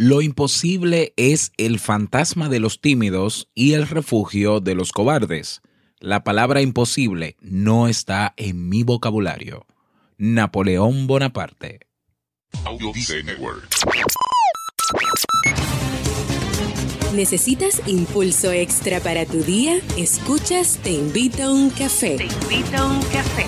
Lo imposible es el fantasma de los tímidos y el refugio de los cobardes. La palabra imposible no está en mi vocabulario. Napoleón Bonaparte. ¿Necesitas impulso extra para tu día? Escuchas Te invito a un café. Te invito a un café.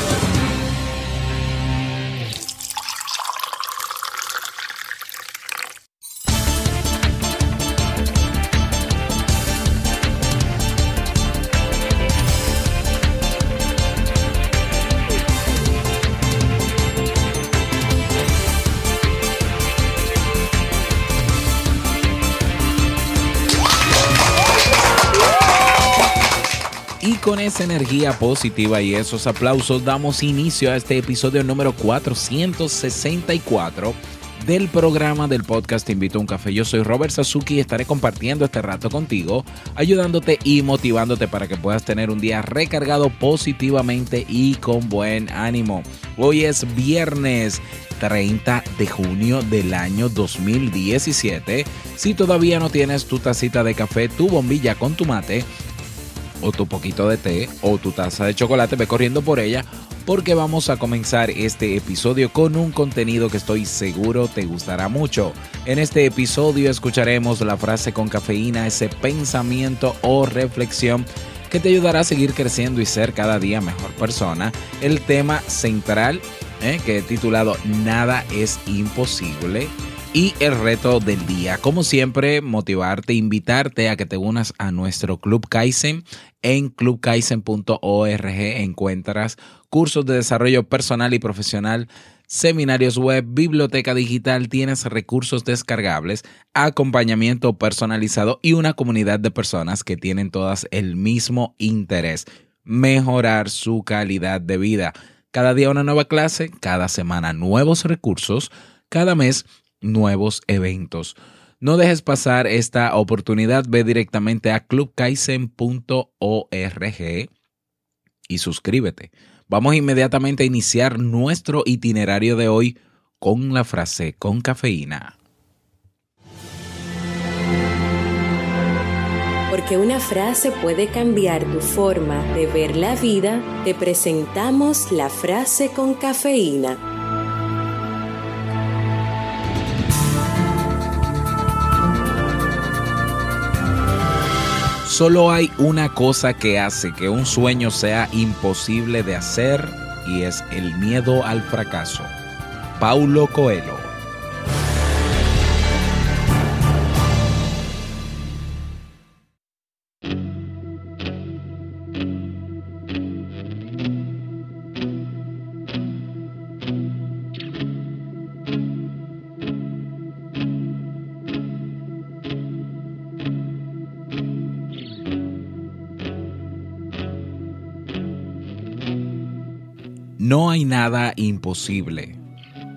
Con esa energía positiva y esos aplausos damos inicio a este episodio número 464 del programa del podcast Te invito a un café. Yo soy Robert Sasuki y estaré compartiendo este rato contigo, ayudándote y motivándote para que puedas tener un día recargado positivamente y con buen ánimo. Hoy es viernes 30 de junio del año 2017. Si todavía no tienes tu tacita de café, tu bombilla con tu mate, o tu poquito de té o tu taza de chocolate, ve corriendo por ella porque vamos a comenzar este episodio con un contenido que estoy seguro te gustará mucho. En este episodio escucharemos la frase con cafeína, ese pensamiento o reflexión que te ayudará a seguir creciendo y ser cada día mejor persona. El tema central eh, que he titulado Nada es imposible y el reto del día. Como siempre, motivarte, invitarte a que te unas a nuestro Club Kaizen. En clubkaizen.org encuentras cursos de desarrollo personal y profesional, seminarios web, biblioteca digital, tienes recursos descargables, acompañamiento personalizado y una comunidad de personas que tienen todas el mismo interés, mejorar su calidad de vida. Cada día una nueva clase, cada semana nuevos recursos, cada mes nuevos eventos. No dejes pasar esta oportunidad, ve directamente a clubkaizen.org y suscríbete. Vamos inmediatamente a iniciar nuestro itinerario de hoy con la frase con cafeína. Porque una frase puede cambiar tu forma de ver la vida, te presentamos la frase con cafeína. Solo hay una cosa que hace que un sueño sea imposible de hacer y es el miedo al fracaso. Paulo Coelho. No hay nada imposible.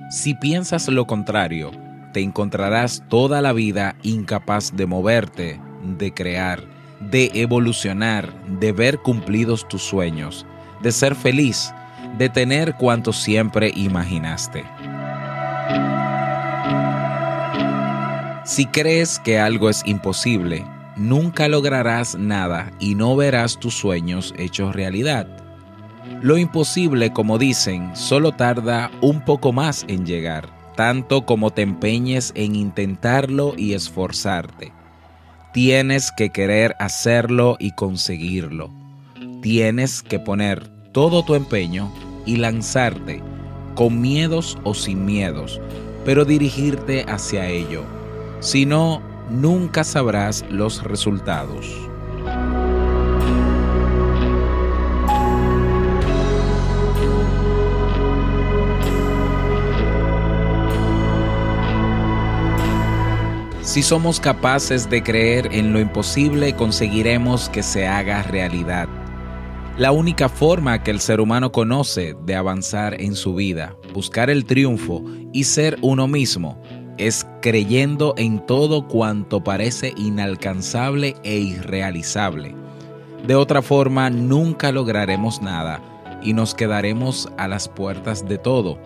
Si piensas lo contrario, te encontrarás toda la vida incapaz de moverte, de crear, de evolucionar, de ver cumplidos tus sueños, de ser feliz, de tener cuanto siempre imaginaste. Si crees que algo es imposible, nunca lograrás nada y no verás tus sueños hechos realidad. Lo imposible, como dicen, solo tarda un poco más en llegar, tanto como te empeñes en intentarlo y esforzarte. Tienes que querer hacerlo y conseguirlo. Tienes que poner todo tu empeño y lanzarte, con miedos o sin miedos, pero dirigirte hacia ello. Si no, nunca sabrás los resultados. Si somos capaces de creer en lo imposible, conseguiremos que se haga realidad. La única forma que el ser humano conoce de avanzar en su vida, buscar el triunfo y ser uno mismo es creyendo en todo cuanto parece inalcanzable e irrealizable. De otra forma, nunca lograremos nada y nos quedaremos a las puertas de todo.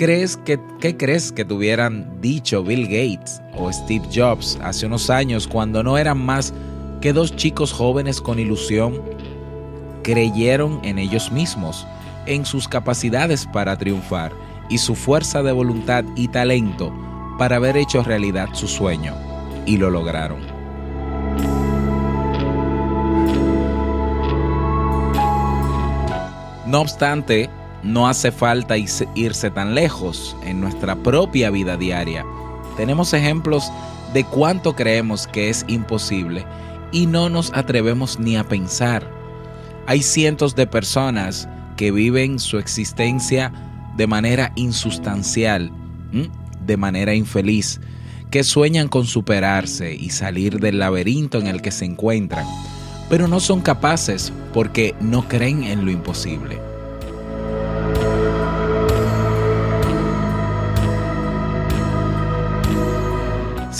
¿Crees que, ¿Qué crees que tuvieran dicho Bill Gates o Steve Jobs hace unos años cuando no eran más que dos chicos jóvenes con ilusión? Creyeron en ellos mismos, en sus capacidades para triunfar y su fuerza de voluntad y talento para haber hecho realidad su sueño, y lo lograron. No obstante, no hace falta irse tan lejos en nuestra propia vida diaria. Tenemos ejemplos de cuánto creemos que es imposible y no nos atrevemos ni a pensar. Hay cientos de personas que viven su existencia de manera insustancial, de manera infeliz, que sueñan con superarse y salir del laberinto en el que se encuentran, pero no son capaces porque no creen en lo imposible.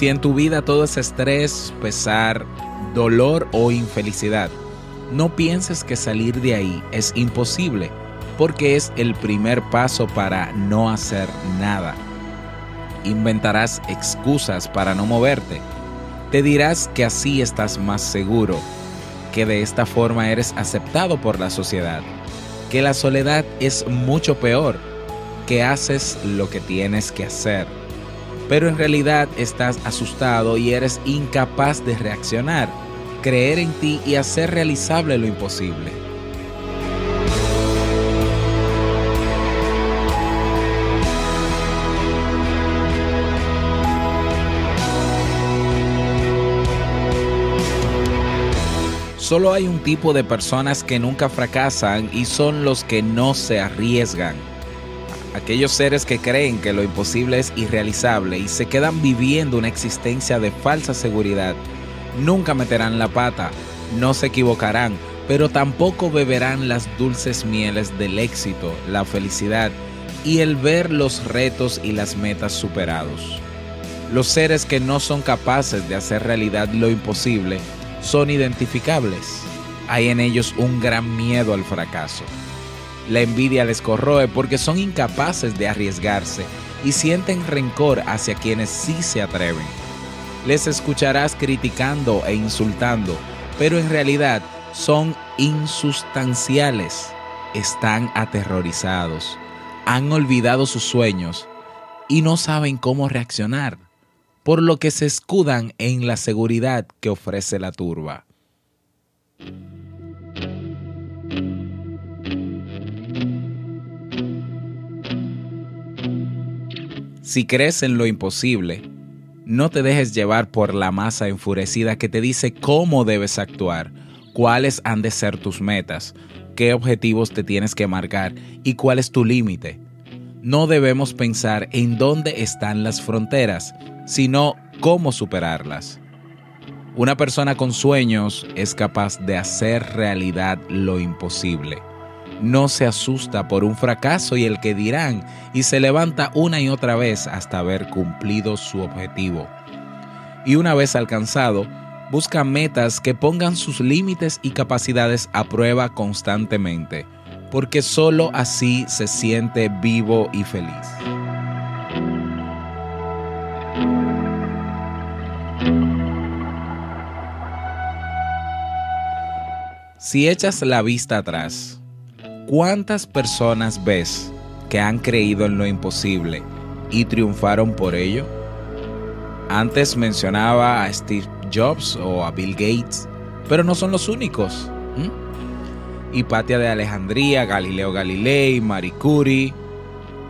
Si en tu vida todo es estrés, pesar, dolor o infelicidad, no pienses que salir de ahí es imposible porque es el primer paso para no hacer nada. Inventarás excusas para no moverte. Te dirás que así estás más seguro, que de esta forma eres aceptado por la sociedad, que la soledad es mucho peor, que haces lo que tienes que hacer. Pero en realidad estás asustado y eres incapaz de reaccionar, creer en ti y hacer realizable lo imposible. Solo hay un tipo de personas que nunca fracasan y son los que no se arriesgan. Aquellos seres que creen que lo imposible es irrealizable y se quedan viviendo una existencia de falsa seguridad, nunca meterán la pata, no se equivocarán, pero tampoco beberán las dulces mieles del éxito, la felicidad y el ver los retos y las metas superados. Los seres que no son capaces de hacer realidad lo imposible son identificables. Hay en ellos un gran miedo al fracaso. La envidia les corroe porque son incapaces de arriesgarse y sienten rencor hacia quienes sí se atreven. Les escucharás criticando e insultando, pero en realidad son insustanciales. Están aterrorizados, han olvidado sus sueños y no saben cómo reaccionar por lo que se escudan en la seguridad que ofrece la turba. Si crees en lo imposible, no te dejes llevar por la masa enfurecida que te dice cómo debes actuar, cuáles han de ser tus metas, qué objetivos te tienes que marcar y cuál es tu límite. No debemos pensar en dónde están las fronteras, sino cómo superarlas. Una persona con sueños es capaz de hacer realidad lo imposible. No se asusta por un fracaso y el que dirán y se levanta una y otra vez hasta haber cumplido su objetivo. Y una vez alcanzado, busca metas que pongan sus límites y capacidades a prueba constantemente, porque sólo así se siente vivo y feliz. Si echas la vista atrás, ¿cuántas personas ves que han creído en lo imposible y triunfaron por ello? Antes mencionaba a Steve Jobs o a Bill Gates, pero no son los únicos. Hipatia de Alejandría, Galileo Galilei, Marie Curie.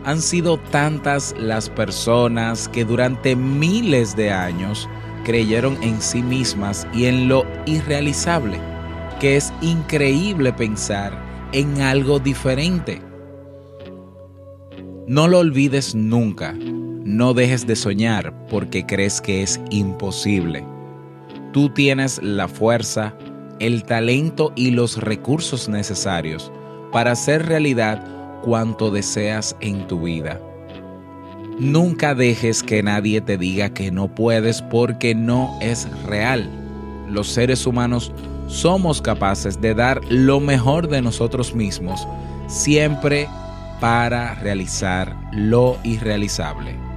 Han sido tantas las personas que durante miles de años creyeron en sí mismas y en lo irrealizable que es increíble pensar en algo diferente. No lo olvides nunca. No dejes de soñar porque crees que es imposible. Tú tienes la fuerza, el talento y los recursos necesarios para hacer realidad cuanto deseas en tu vida. Nunca dejes que nadie te diga que no puedes porque no es real. Los seres humanos somos capaces de dar lo mejor de nosotros mismos siempre para realizar lo irrealizable.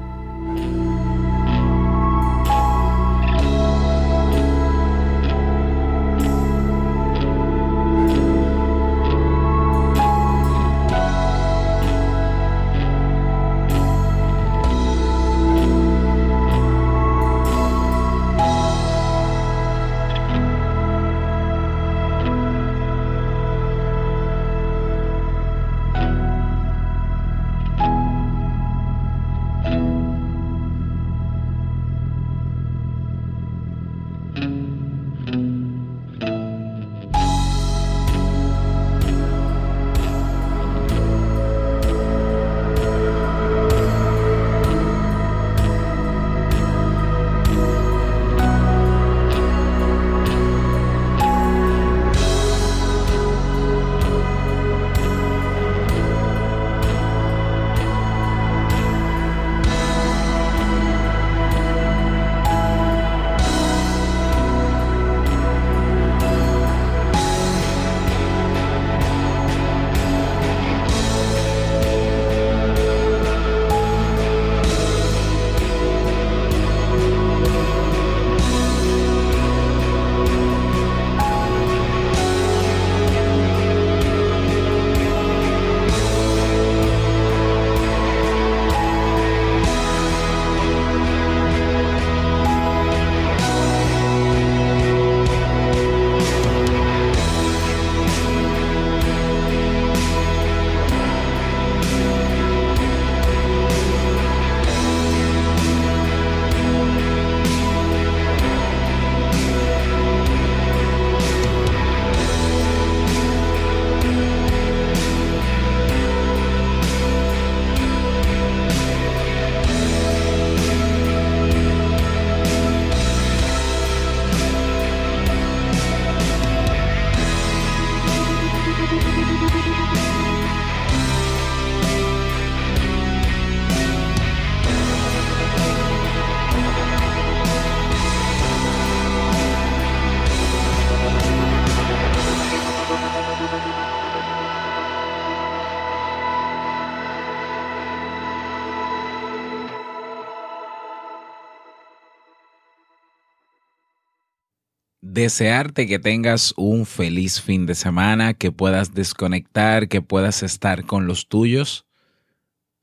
Desearte que tengas un feliz fin de semana, que puedas desconectar, que puedas estar con los tuyos.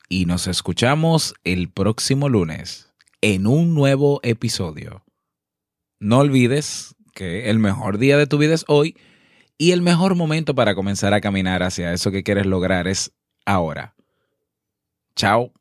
Y nos escuchamos el próximo lunes en un nuevo episodio. No olvides que el mejor día de tu vida es hoy y el mejor momento para comenzar a caminar hacia eso que quieres lograr es ahora. Chao.